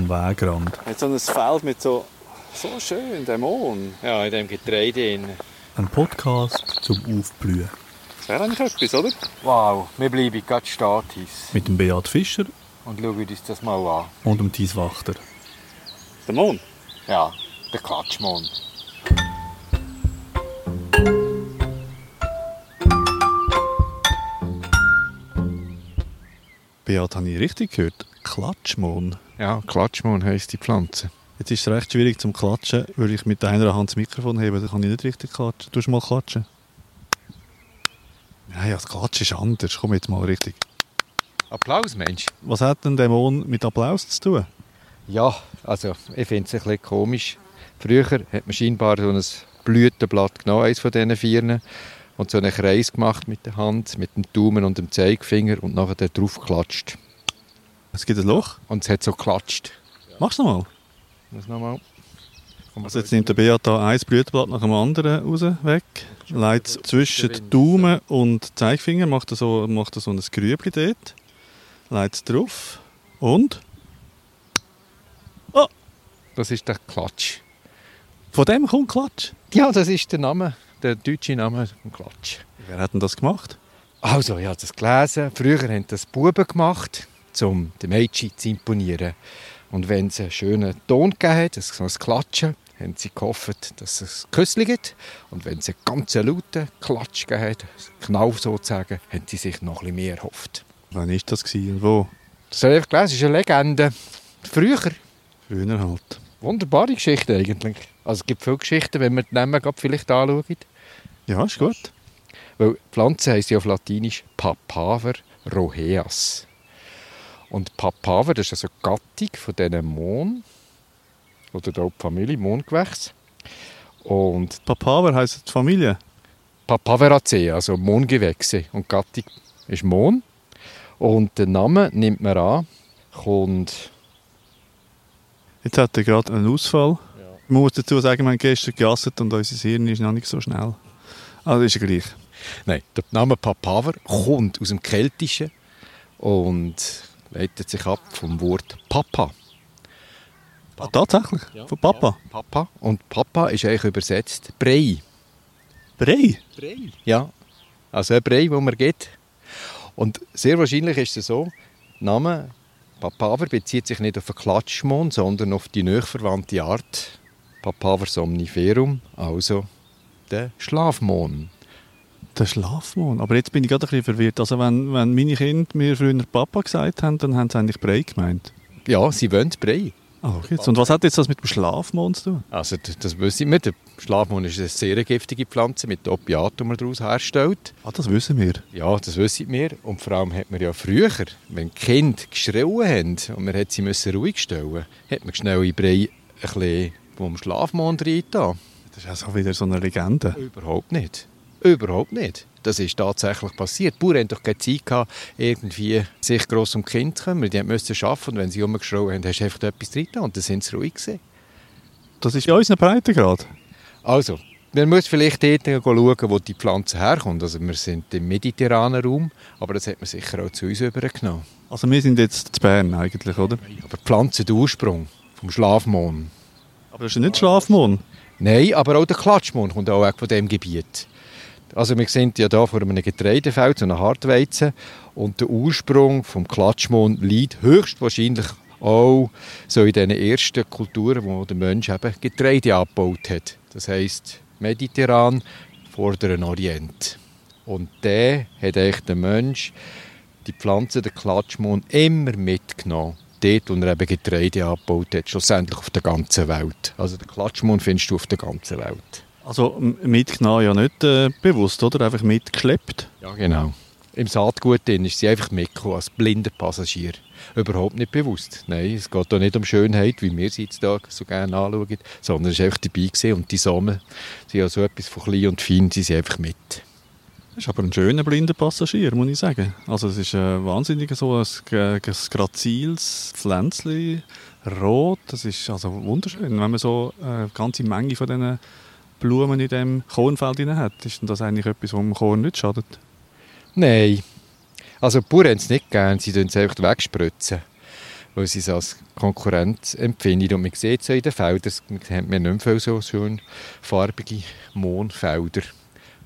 Am Wegrand. Jetzt so ein Feld mit so, so schön, Dämonen. Ja, in dem Getreide drin. Ein Podcast zum Aufblühen. Das wäre eigentlich etwas, oder? Wow, wir bleiben gerade Statis Mit dem Beat Fischer und schauen uns das mal an. und dem Thies Wachter. Der Mond. Ja, der Klatschmond. Beat, habe ich richtig gehört? Klatschmon. Ja, Klatschmond heisst die Pflanze. Jetzt ist es recht schwierig zum Klatschen, weil ich mit einer Hand das Mikrofon hebe. Da kann ich nicht richtig klatschen. Du mal klatschen. Nein, das Klatschen ist anders. Komm jetzt mal richtig. Applaus, Mensch. Was hat denn Dämon mit Applaus zu tun? Ja, also ich finde es ein bisschen komisch. Früher hat man scheinbar so ein Blütenblatt genommen, eines von diesen Vieren, und so einen Kreis gemacht mit der Hand, mit dem Daumen und dem Zeigefinger und nachher drauf geklatscht. Es gibt ein Loch. Und es hat so geklatscht. Mach's nochmal. Muss nochmal. Also jetzt nimmt der Beat da ein Blütenblatt nach dem anderen raus, weg, legt es zwischen den Daumen und Zeigefinger, macht er so, macht er so ein Grübli dort, legt es drauf und Das ist der Klatsch. von dem kommt Klatsch. Ja, das ist der Name, der deutsche Name Klatsch. Wer hat denn das gemacht? Also, ich habe das gelesen. Früher haben das Buben gemacht, um den Mädchen zu imponieren. Und wenn es einen schönen Ton gegeben hat, so ein Klatschen, haben sie gehofft, dass es Küssli gibt. Und wenn es einen ganz lauten Klatsch gegeben hat, Knauf sozusagen, haben sie sich noch ein bisschen mehr erhofft. Wann ist das und wo? Das habe ich gelesen, das ist eine Legende. Früher. Früher halt. Wunderbare Geschichte eigentlich. Also es gibt viele Geschichten, wenn wir die Namen vielleicht anschauen. Ja, ist gut. Weil Pflanze heisst ja auf Latinisch Papaver roheas. Und Papaver, das ist also die Gattung von diesen Mohn oder auch die Familie Mohngewächs. Und Papaver heisst die Familie. Papaveracea, also Mohngewächse. Und die Gattung ist Mohn. Und der Name nimmt man an, kommt Jetzt hat er gerade einen Ausfall. Man muss dazu sagen, wir haben gestern geasset und unser Hirn ist noch nicht so schnell. Also ist ja gleich. Nein, der Name Papaver kommt aus dem Keltischen und leitet sich ab vom Wort Papa. Ah, tatsächlich? Von Papa? Papa. Und Papa ist eigentlich übersetzt Brei. Brei? Brei? Ja. Also ein Brei, den man geht. Und sehr wahrscheinlich ist es so, Name Papaver bezieht sich nicht auf den Klatschmond, sondern auf die nächverwandte Art Papaver somniferum, also der Schlafmond. Der Schlafmond. Aber jetzt bin ich gerade ein bisschen verwirrt. Also wenn, wenn meine Kinder mir früher Papa gesagt haben, dann haben sie eigentlich Brei gemeint. Ja, sie wollen Brei. Okay. Und was hat jetzt das mit dem Schlafmond zu tun? Also das, das wissen wir. Der Schlafmond ist eine sehr giftige Pflanze mit Opiaten, die man daraus herstellt. Ah, das wissen wir. Ja, das wissen wir. Und vor allem hat man ja früher, wenn Kinder geschrien haben und man hat sie müssen ruhig stellen hat man schnell in Brei ein bisschen vom Schlafmond reingetan. Das ist ja so wieder so eine Legende. Überhaupt nicht. Überhaupt nicht. Das ist tatsächlich passiert. Die Bauern hatten doch keine Zeit, gehabt, irgendwie sich gross um die Kinder zu kümmern. Die mussten arbeiten und wenn sie rumgeschrien haben, hast du einfach etwas drin und dann sind sie ruhig gewesen. Das ist in unseren Breitengrad. Also, man muss vielleicht dort schauen, wo die Pflanze herkommt. Also wir sind im mediterranen Raum, aber das hat man sicher auch zu uns übergenommen. Also wir sind jetzt zu Bern eigentlich, oder? Aber die Pflanze, der Ursprung vom Schlafmond. Aber das ist ja nicht Schlafmond. Nein, aber auch der Klatschmond kommt auch von diesem Gebiet. Also wir sind ja hier vor einem Getreidefeld, so einem Hartweizen. Und der Ursprung vom Klatschmond liegt höchstwahrscheinlich auch so in den ersten Kulturen, wo der Mensch eben Getreide abgebaut hat. Das heisst mediterran, vorderen Orient. Und der hat eigentlich der Mensch die Pflanze, der Klatschmond, immer mitgenommen. Dort, wo er eben Getreide abgebaut hat, schlussendlich auf der ganzen Welt. Also den Klatschmond findest du auf der ganzen Welt. Also mitgenommen ja nicht äh, bewusst, oder? Einfach mitgeschleppt. Ja, genau. Im Saatgut drin ist sie einfach mitgekommen, als blinder Passagier. Überhaupt nicht bewusst. Nein, es geht hier nicht um Schönheit, wie wir sie jetzt da so gerne anschauen, sondern es ist einfach dabei gewesen und die Samen sind ja so etwas von klein und fein, sie sind einfach mit. Das ist aber ein schöner blinder Passagier, muss ich sagen. Also es ist äh, wahnsinnig so ein, ein graziles Pflänzchen, rot. Das ist also wunderschön. Wenn man so eine ganze Menge von diesen Blumen in diesem Kornfeld drin hat, ist denn das eigentlich etwas, was dem Korn nicht schadet? Nein. Also die Bauern haben es nicht gern, sie es einfach wegspritzen. weil sie es als Konkurrenz empfinden. Und man sieht es ja in den Feldern, man hat nicht mehr so schön farbige Mohnfelder.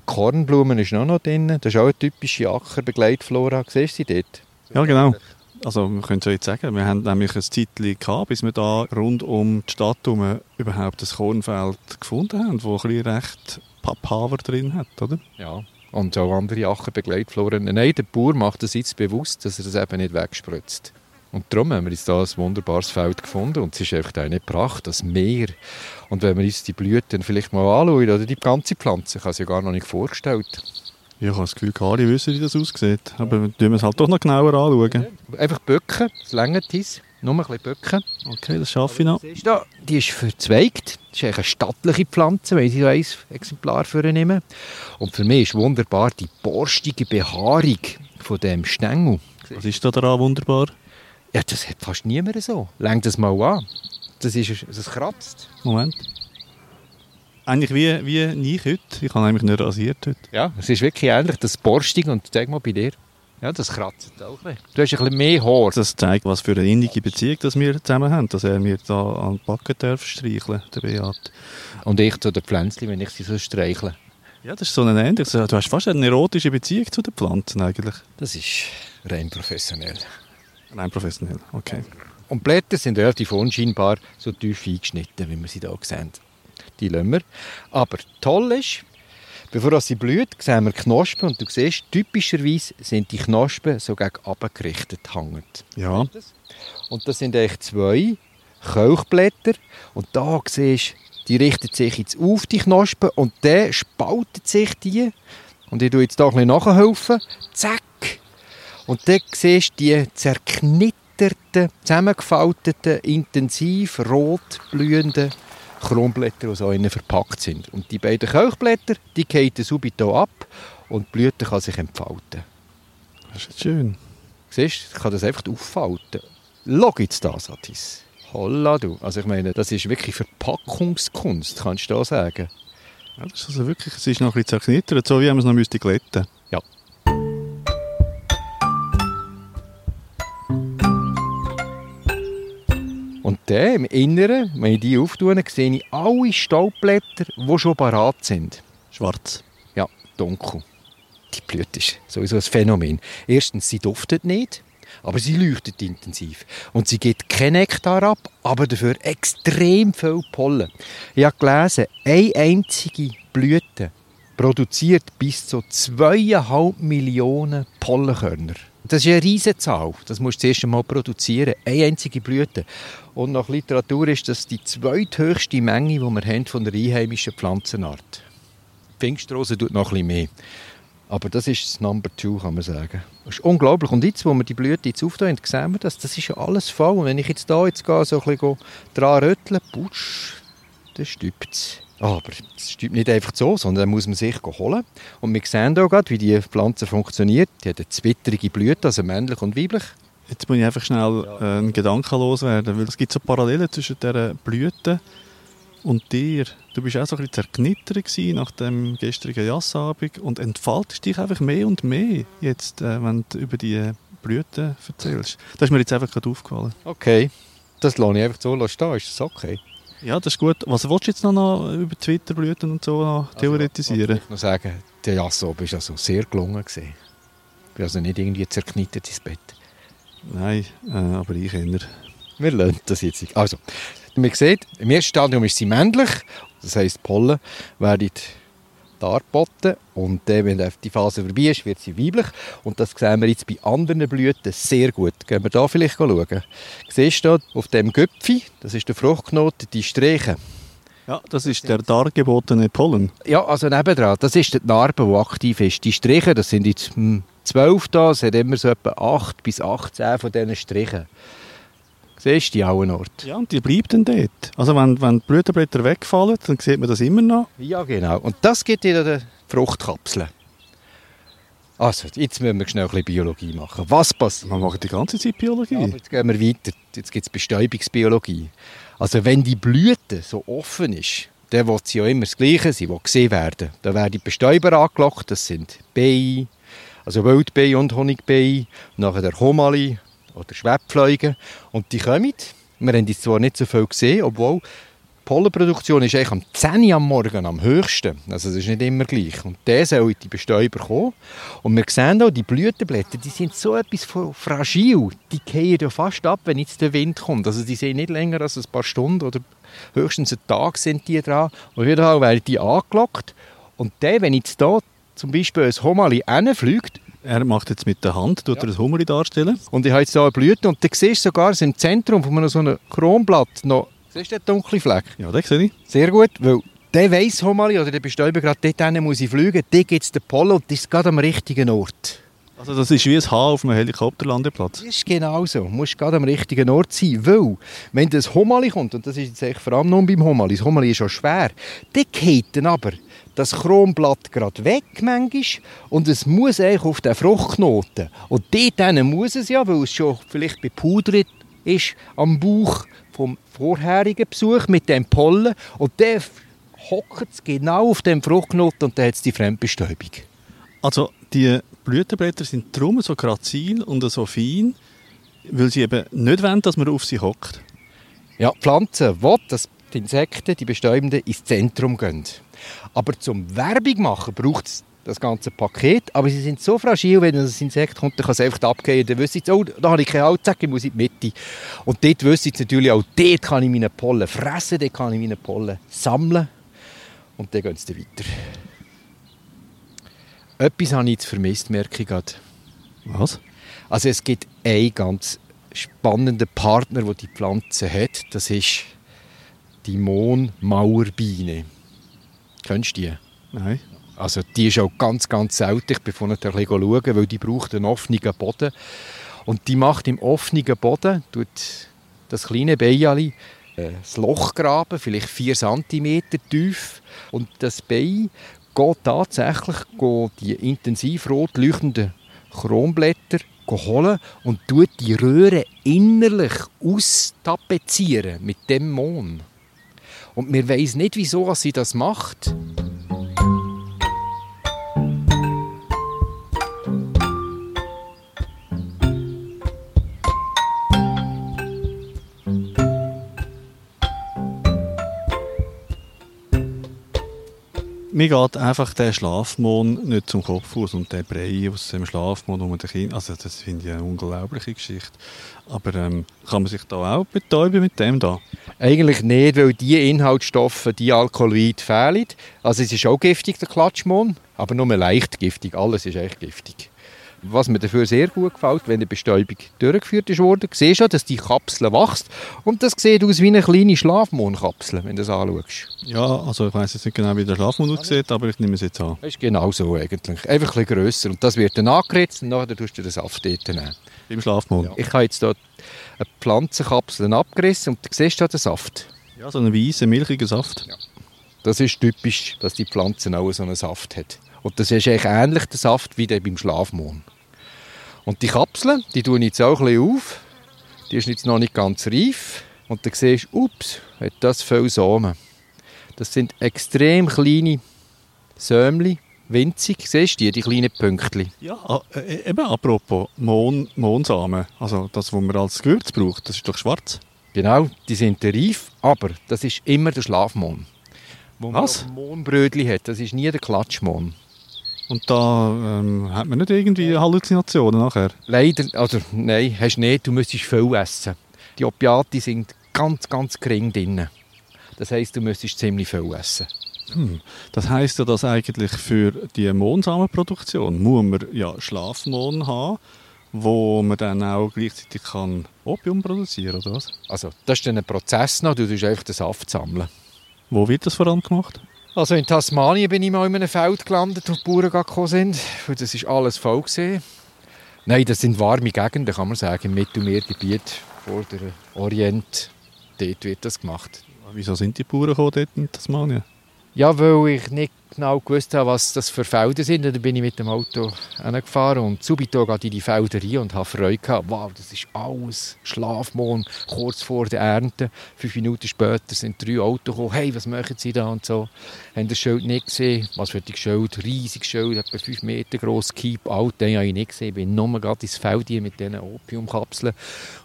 Kornblumen ist noch, noch drin, das ist auch eine typische Ackerbegleitflora. Siehst du sie dort? Ja, genau. Also können es jetzt sagen, wir haben nämlich ein Zeitchen gehabt, bis wir da rund um die Stadt herum überhaupt ein Kornfeld gefunden haben, das ein recht Papaver drin hat, oder? Ja. Und auch andere Ackerbegleitfloren. Nein, der Bauer macht es jetzt bewusst, dass er das eben nicht wegspritzt. Und darum haben wir jetzt hier ein wunderbares Feld gefunden und es ist einfach eine Pracht, das Meer. Und wenn wir uns die Blüten vielleicht mal anschauen, oder die ganze Pflanze, ich habe es ja gar noch nicht vorgestellt. Ich habe das Gefühl, alle wissen, wie das aussieht. Aber wir müssen es halt doch noch genauer anschauen. Einfach bücken, das längert uns. Nur ein bisschen bücken. Okay, das schaffe ich noch. Siehst du, die ist verzweigt. Das ist eine stattliche Pflanze, wenn ich so ein Exemplar vornehme. Und für mich ist wunderbar die borstige Behaarung von dem Stängel. Was ist da daran wunderbar? Ja, das hat fast niemand so. Läng das mal an. Das, ist, das kratzt. Moment. Eigentlich wie, wie nie heute. Ich habe nämlich nicht rasiert heute. Ja, es ist wirklich ähnlich, das Borstig. Und zeig mal bei dir. Ja, das kratzt auch ein bisschen. Du hast ein bisschen mehr Haar. Das zeigt, was für eine innige Beziehung das wir zusammen haben. Dass er mir da an die Backe darf streicheln, der Beat. Und ich zu den Pflänzchen, wenn ich sie so streichle. Ja, das ist so ein ähnliches. Du hast fast eine erotische Beziehung zu den Pflanzen eigentlich. Das ist rein professionell. Rein professionell, okay. Und die Blätter sind relativ unscheinbar so tief eingeschnitten, wie wir sie hier sehen. Die lassen wir. Aber toll ist, bevor sie blüht, sehen wir Knospen und du siehst, typischerweise sind die Knospen so gegen oben gerichtet hangend. Ja. Und das sind eigentlich zwei Kelchblätter und da siehst du, die richten sich jetzt auf die Knospen und dann spaltet sich die und ich tue jetzt hier ein bisschen nachhelfen. Zack! Und dann siehst du die zerknitterten, zusammengefalteten, intensiv rot blühenden Kronblätter, die so innen verpackt sind. Und die beiden Kelchblätter, die fallen subito ab und die Blüte kann sich entfalten. Das ist schön. Siehst du, ich kann das einfach auffalten. Jetzt das, Atis. Holla du. Also ich meine, das ist wirklich Verpackungskunst, kannst du da sagen. Ja, das ist also wirklich, es ist noch ein bisschen zerknittert, so wie man es noch müsste glätten. Ja. Dann im Inneren, wenn ich die auftue, sehe ich alle Staubblätter, die schon parat sind. Schwarz. Ja, dunkel. Die Blüte ist sowieso ein Phänomen. Erstens, sie duftet nicht, aber sie leuchtet intensiv. Und sie gibt keinen Nektar ab, aber dafür extrem viel Pollen. Ich habe gelesen, eine einzige Blüte produziert bis zu zweieinhalb Millionen Pollenkörner. Das ist eine riesige Zahl. Das musst du zuerst einmal produzieren. Eine einzige Blüte. Und nach Literatur ist das die zweithöchste Menge, die wir haben von der einheimischen Pflanzenart. Pfingstrose tut noch bisschen mehr. Aber das ist das Number Two, kann man sagen. Das ist unglaublich. Und jetzt, wo wir die Blüte jetzt auftun, sehen wir das. Das ist ja alles voll. Und wenn ich jetzt da jetzt gehe, so ein bisschen dran rüttle, putsch, dann stübt es. Aber es stimmt nicht einfach so, sondern muss man sich holen. Und wir sehen hier gerade, wie die Pflanze funktioniert. Die hat eine zwitterige Blüte, also männlich und weiblich. Jetzt muss ich einfach schnell äh, einen Gedanken loswerden, weil es gibt so Parallelen zwischen dieser Blüte und dir. Du bist auch so ein bisschen zerknittert nach dem gestrigen Jassabend und entfaltest dich einfach mehr und mehr jetzt, äh, wenn du über die Blüte erzählst. Das ist mir jetzt einfach gerade aufgefallen. Okay, das lasse ich einfach so stehen. Ist das okay? Ja, das ist gut. Was willst du jetzt noch, noch über Twitter-Blüten und so noch theoretisieren? Also, ich noch sagen, der Jasso war also sehr gelungen. Gewesen. Ich bin also nicht irgendwie zerknittert ins Bett. Nein, äh, aber ich erinnere. Wir lernen das jetzt. Also, man sieht, im ersten Stadium ist sie männlich, das heisst, Pollen werden dargeboten und dann, wenn die Phase vorbei ist, wird sie weiblich und das sehen wir jetzt bei anderen Blüten sehr gut. Gehen wir da vielleicht schauen. Siehst du auf dem Göpfi, das ist der Fruchtknoten, die Striche. Ja, das ist der dargebotene Pollen. Ja, also nebendran, das ist die Narbe, die aktiv ist. Die Striche, das sind jetzt hm, zwölf da, es hat immer so etwa acht bis 18 von diesen Strichen. Siehst du die auch Ort? Ja, und die bleibt dann dort. Also wenn, wenn die Blütenblätter wegfallen, dann sieht man das immer noch. Ja, genau. Und das gibt dir die Fruchtkapseln. Also, jetzt müssen wir schnell ein bisschen Biologie machen. Was passiert? Wir machen die ganze Zeit Biologie. Ja, jetzt gehen wir weiter. Jetzt gibt es Bestäubungsbiologie. Also wenn die Blüte so offen ist, dann will sie ja immer das Gleiche, sie will gesehen werden. Da werden die Bestäuber angelockt, das sind Bienen, also Wildbienen und Honigbienen, nachher der Homali, oder Schwebfliegen. Und die kommen. Wir haben jetzt zwar nicht so viel gesehen, obwohl die Pollenproduktion ist eigentlich am 10 Uhr am Morgen am höchsten. Also das ist nicht immer gleich. Und der soll die Bestäuber kommen. Und wir sehen auch, die Blütenblätter, die sind so etwas fragil. Die gehen ja fast ab, wenn jetzt der Wind kommt. Also die sind nicht länger als ein paar Stunden oder höchstens einen Tag sind die dran. Und wieder werden die angelockt. Und der, wenn jetzt da zum Beispiel ein Homali fliegt, er macht jetzt mit der Hand, tut ja. er ein Hummerli darstellen. Und ich habe jetzt hier eine Blüte und du siehst sogar im Zentrum von so einem Kronblatt noch, siehst du den dunklen Fleck? Ja, den sehe ich. Sehr gut, weil der weiss Homali oder der Bestäuber gerade dort muss ich fliegen, dort gibt es den Pollen und das ist gerade am richtigen Ort. Also das ist wie ein Haar auf einem Helikopterlandeplatz? Das ist genau so. Du musst gerade am richtigen Ort sein, weil wenn das Homali kommt, und das ist jetzt vor allem nur beim Homali, das Homali ist schon schwer, dann geht dann aber das Kronblatt gerade weg manchmal, und es muss eigentlich auf den Fruchtknoten. Und dort muss es ja, weil es schon vielleicht bepudert ist am Bauch vom vorherigen Besuch mit dem Pollen und der hockt es genau auf dem Fruchtknoten und dann hat es die Fremdbestäubung. Also die Blütenblätter sind darum so grazil und so fein, weil sie eben nicht wollen, dass man auf sie hockt. Ja, die Pflanzen wollen, dass die Insekten, die Bestäubenden, ins Zentrum gehen. Aber zum Werbung machen braucht es das ganze Paket. Aber sie sind so fragil, wenn das Insekt kommt, dann kann es einfach abgehen. Dann wüsste ich, oh, da habe ich keine Haut, ich muss in die Mitte. Und dort wüsste ich natürlich auch, dort kann ich meine Pollen fressen, dort kann ich meine Pollen sammeln. Und dann gehen sie weiter. Etwas habe ich jetzt vermisst, merke ich gerade. Was? Also es gibt einen ganz spannenden Partner, der die Pflanze hat. Das ist die Mohnmauerbiene. Kennst du die? Nein. Also die ist auch ganz, ganz selten. Ich bin vorhin ein bisschen schauen, weil die braucht einen offenen Boden. Und die macht im offenen Boden, tut das kleine Beijali äh, das Loch graben, vielleicht 4 cm tief. Und das Bein geht tatsächlich geht die intensiv rot leuchtenden Kronblätter holen und tut die Röhre innerlich austapezieren mit dem Mohn. Und wir wissen nicht, wieso sie das macht. Mir geht einfach der Schlafmond nicht zum Kopf aus und der Brei aus dem Schlafmond um den Kind. Also das finde ich eine unglaubliche Geschichte. Aber ähm, kann man sich da auch betäuben mit dem da? Eigentlich nicht, weil die Inhaltsstoffe, die Alkoholoid fehlen. Also es ist auch giftig, der Klatschmond, aber nur leicht giftig. Alles ist echt giftig. Was mir dafür sehr gut gefällt, wenn die Bestäubung durchgeführt ist worden, siehst du, dass die Kapsel wächst und das sieht aus wie eine kleine Schlafmondkapsel, wenn du das anschaust. Ja, also ich weiß jetzt nicht genau, wie der Schlafmond aussieht, aber ich nehme es jetzt an. Das ist genau so eigentlich. Einfach ein bisschen grösser und das wird dann angeritzt und dann tust du den Saft dort nehmen. Im Schlafmond? Ja. Ich habe jetzt hier eine Pflanzenkapsel abgerissen und du siehst da den Saft. Ja, so einen weißen, milchigen Saft. Ja. Das ist typisch, dass die Pflanze auch so einen Saft hat. Und das ist eigentlich ähnlich der Saft wie der beim Schlafmond. Und die Kapsel, die ich jetzt auch ein bisschen auf. Die ist jetzt noch nicht ganz reif. Und dann siehst du, ups, hat das viel Samen. Das sind extrem kleine Sämli, winzig. Siehst du die, die kleinen Pünktchen? Ja, ah, äh, eben apropos Mohn, Mohnsamen. Also das, was man als Gewürz braucht, das ist doch schwarz. Genau, die sind reif, aber das ist immer der Schlafmohn. Wo Was? man Mohnbrötchen hat, das ist nie der Klatschmohn. Und da ähm, hat man nicht irgendwie Halluzinationen nachher? Leider, also nein, hast nicht. Du müsstest viel essen. Die Opiate sind ganz, ganz gering drin. Das heisst, du müsstest ziemlich viel essen. Hm. Das heisst ja, dass eigentlich für die Mohnsamenproduktion muss man ja Schlafmohn haben, wo man dann auch gleichzeitig kann Opium produzieren oder was? Also das ist dann ein Prozess noch, du tust einfach den Saft sammeln. Wo wird das vor allem gemacht? Also in Tasmanien bin ich mal in einem Feld gelandet, wo die Bauern gekommen sind. Das ist alles voll. Nein, das sind warme Gegenden, kann man sagen, im Mittelmeergebiet vor der Orient. Dort wird das gemacht. Wieso sind die Bauern dort in Tasmanien? Ja, weil ich nicht genau gewusst habe, was das für Felder sind. dann bin ich mit dem Auto gefahren und subito ging in die Felder rein und habe Freude gehabt. Wow, das ist alles Schlafmond, kurz vor der Ernte. Fünf Minuten später sind drei Autos gekommen. Hey, was machen Sie da? Und so. Haben das Schild nicht gesehen. Was für ein Schild? Riesiges Schild, etwa fünf Meter groß, Keep Out. Den habe ich nicht gesehen. Ich bin nur gerade ins Feld hier mit diesen Opiumkapseln.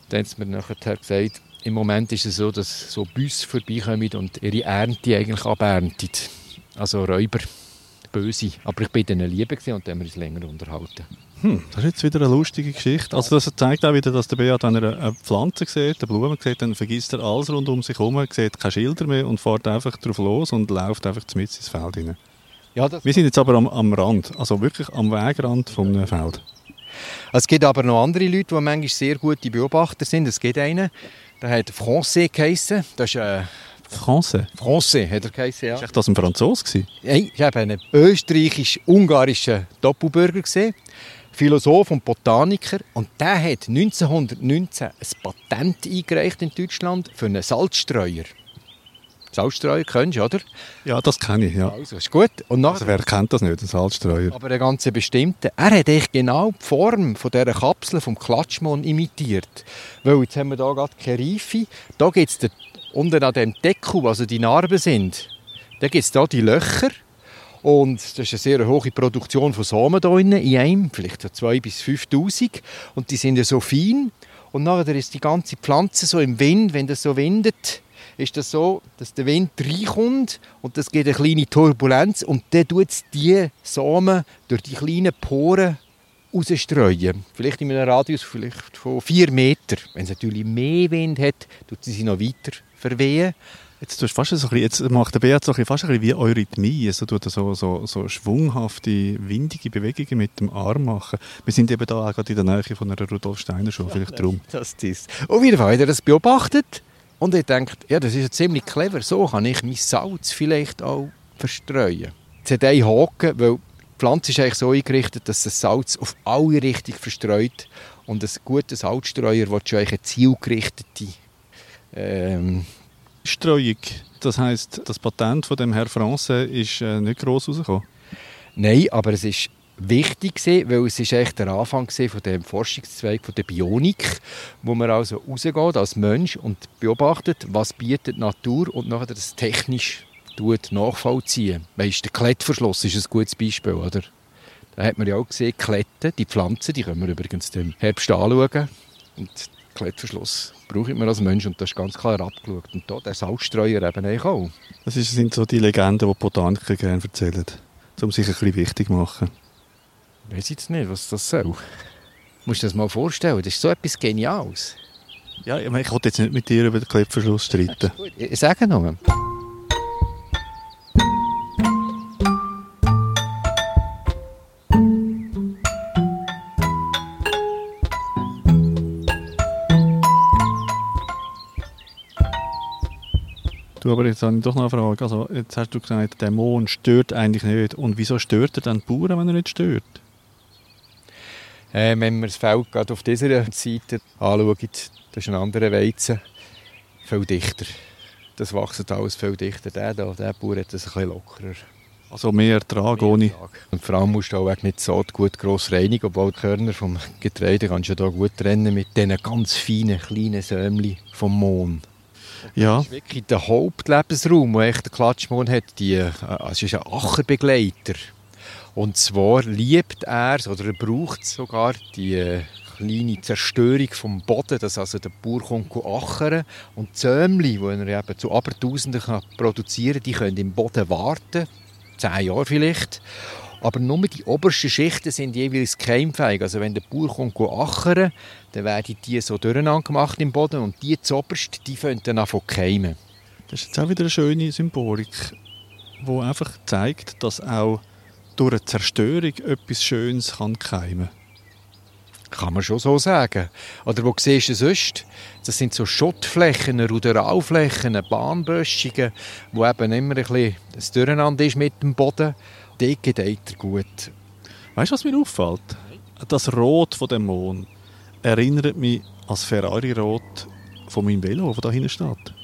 Und dann hat mir nachher gesagt, im Moment ist es so, dass so Busse vorbeikommen und ihre Ernte eigentlich abernten. Also Räuber, böse. Aber ich war ihnen lieb und dann haben wir uns länger unterhalten. Hm, das ist jetzt wieder eine lustige Geschichte. Also das zeigt auch wieder, dass der Beat, wenn er eine Pflanze sieht, eine Blume sieht, dann vergisst er alles rund um sich herum, sieht keine Schilder mehr und fährt einfach drauf los und läuft einfach mit ins Feld hinein. Ja, Wir sind jetzt aber am, am Rand, also wirklich am Wegrand vom Feld. Es gibt aber noch andere Leute, die manchmal sehr gute Beobachter sind. Es gibt einen, der hat Francais geheissen. Das ist ein Français? Français hat er geheißen, ja. War das ein Franzose? Nein, ich habe einen österreichisch-ungarischen Doppelbürger gesehen. Philosoph und Botaniker. Und der hat 1919 ein Patent eingereicht in Deutschland für einen Salzstreuer. Salzstreuer kennst du, oder? Ja, das kenne ich, ja. Also, ist gut. Und nachher, also, wer kennt das nicht, ein Salzstreuer? Aber einen ganz bestimmten. Er hat eigentlich genau die Form von dieser Kapsel vom Klatschmon imitiert. Weil jetzt haben wir hier gerade keine Reife. Da gibt es den unten an dem Deckel, also die Narben sind, da gibt es da die Löcher. Und das ist eine sehr hohe Produktion von Samen hier in einem, vielleicht so 2'000 bis 5'000. Und die sind ja so fein. Und nachher ist die ganze Pflanze so im Wind, wenn das so windet, ist das so, dass der Wind reinkommt und das gibt eine kleine Turbulenz und dann tut es die Samen durch die kleinen Poren rausstreuen. Vielleicht in einem Radius vielleicht von 4 Meter. Wenn es natürlich mehr Wind hat, tut sie sich noch weiter verwehen. Jetzt, tust fast so ein bisschen, jetzt macht der Beat so ein fast ein bisschen wie Eurythmie. Also tut er so, so, so schwunghafte, windige Bewegungen mit dem Arm machen. Wir sind eben da auch gerade in der Nähe von einer Rudolf Steiner Schule, vielleicht drum. Das ist. Auf jeden Fall hat er das beobachtet und er denkt, ja, das ist ja ziemlich clever. So kann ich mein Salz vielleicht auch verstreuen. Jetzt hat einen Haken, weil die Pflanze ist eigentlich so eingerichtet, dass das Salz auf alle Richtungen verstreut. Und ein guter Salzstreuer will schon eine zielgerichtete ähm, Streuung. Das heißt, das Patent von dem Herr France ist äh, nicht groß rausgekommen. Nein, aber es ist wichtig weil es ist echt der Anfang von dem Forschungszweig von der Bionik, wo man also rausgeht als Mensch und beobachtet, was bietet die Natur und nachher das technisch tut nachvollziehen. Weißt, der Klettverschluss ist ein gutes Beispiel, oder? Da hat man ja auch gesehen, Kletten, die Pflanzen, die können wir übrigens im Herbst anschauen. Und Klettverschluss braucht man als Mensch und das ist ganz klar abgeschaut. Und da der Salzstreuer eben auch. Das sind so die Legenden, die Botaniker gerne erzählen, um sich ein bisschen wichtig zu machen. Ich weiß jetzt nicht, was das soll. Du musst dir das mal vorstellen, das ist so etwas Geniales. Ja, ich, meine, ich wollte jetzt nicht mit dir über den Klettverschluss streiten. Ich sage nur. Du, aber jetzt habe ich doch noch eine Frage. Also, jetzt hast du gesagt, der Mond stört eigentlich nicht. Und wieso stört er dann die Bauern, wenn er nicht stört? Äh, wenn man das Feld gerade auf dieser Seite anschaut, das ist ein anderer Weizen, viel dichter. Das wächst alles viel dichter. Der, da, der Bauer hat das ein bisschen lockerer. Also mehr Ertrag ohne... Ertrag. Und vor allem musst du auch nicht so gut gross reinigen, obwohl die Körner vom Getreide kannst du da gut trennen mit diesen ganz feinen, kleinen Sämli vom Mond. Ja. Das ist wirklich der Hauptlebensraum, den der Klatschmohn hat. Die, äh, es ist ein Ackerbegleiter. Und zwar liebt er oder er braucht sogar die äh, kleine Zerstörung vom Boden, dass also der Bauer kommt achern und die Zömli, die er eben zu Abertausenden produzieren kann, können im Boden warten, zehn Jahre vielleicht. Aber nur die obersten Schichten sind jeweils keimfähig. Also wenn der Bauer kommt achern, dann werden die so durcheinander gemacht im Boden und die zoberst, die fangen dann an zu keimen. Das ist jetzt auch wieder eine schöne Symbolik, die einfach zeigt, dass auch durch eine Zerstörung etwas Schönes kann keimen kann. Kann man schon so sagen. Oder wo siehst du sonst? Das sind so Schottflächen, Ruderalflächen, Bahnböschungen, wo eben immer ein bisschen das Durcheinander ist mit dem Boden. Dort geht er gut. Weißt du, was mir auffällt? Das Rot von dem Mond erinnert mich an das Ferrari-Rot von meinem Velo, das da hinten steht.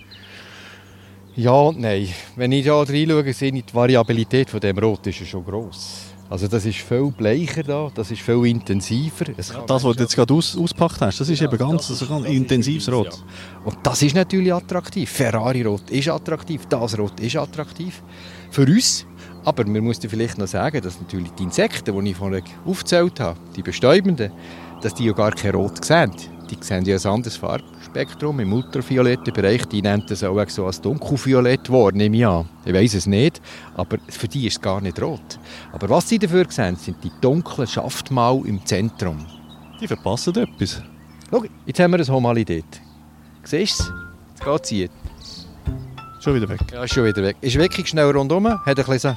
Ja und nein. Wenn ich hier reinschaue, sehe ich die Variabilität von dem Rot ist ja schon gross. Also das ist viel bleicher da, das ist viel intensiver. Es kann- Das, was du jetzt gerade aus, ausgepackt hast, das ist eben ganz, das ist- ganz das intensives intensiv, Rot. Und das ist natürlich attraktiv. Ferrari-Rot ist attraktiv, das Rot ist attraktiv. Für uns. Aber man muss dir vielleicht noch sagen, dass natürlich die Insekten, die ich vorhin aufgezählt habe, die Bestäubenden, dass die ja gar kein Rot sehen. Die sehen ja ein anderes Farbspektrum im ultravioletten Bereich. Die nennen das auch so als dunkelviolett wahr, nehme ich an. Ich weiß es nicht, aber für die ist es gar nicht rot. Aber was sie dafür sehen, sind die dunklen Schaftmal im Zentrum. Die verpassen etwas. Schau, jetzt haben wir ein Homali dort. Siehst du es? Jetzt geht sie. Schon wieder weg. Ja, ist schon wieder weg. Ist wirklich schnell rundherum, hat ein bisschen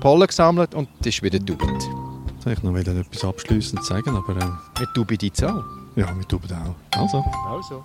Pollen gesammelt und ist wieder wollte ich noch etwas abschliessend sagen, aber äh, Mit Tubi die Zahl. Ja, wir tun auch. Also. Also.